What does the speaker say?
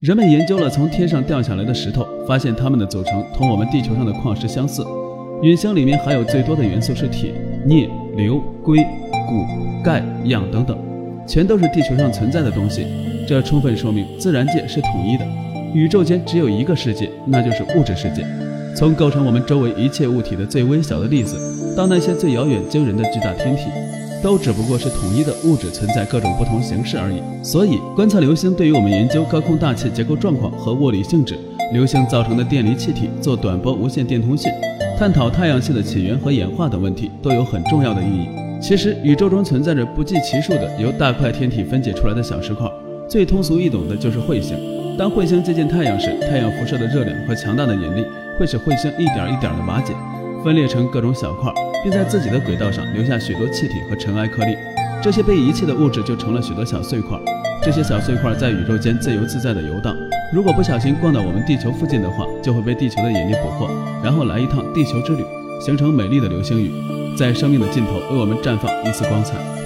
人们研究了从天上掉下来的石头，发现它们的组成同我们地球上的矿石相似。陨星里面含有最多的元素是铁、镍、硫、硅、钴、钙、氧等等，全都是地球上存在的东西。这充分说明自然界是统一的，宇宙间只有一个世界，那就是物质世界。从构成我们周围一切物体的最微小的粒子，到那些最遥远惊人的巨大天体。都只不过是统一的物质存在各种不同形式而已。所以，观测流星对于我们研究高空大气结构状况和物理性质、流星造成的电离气体、做短波无线电通讯、探讨太阳系的起源和演化等问题都有很重要的意义。其实，宇宙中存在着不计其数的由大块天体分解出来的小石块，最通俗易懂的就是彗星。当彗星接近太阳时，太阳辐射的热量和强大的引力会使彗星一点一点的瓦解。分裂成各种小块，并在自己的轨道上留下许多气体和尘埃颗粒。这些被遗弃的物质就成了许多小碎块。这些小碎块在宇宙间自由自在地游荡。如果不小心逛到我们地球附近的话，就会被地球的引力捕获，然后来一趟地球之旅，形成美丽的流星雨，在生命的尽头为我们绽放一丝光彩。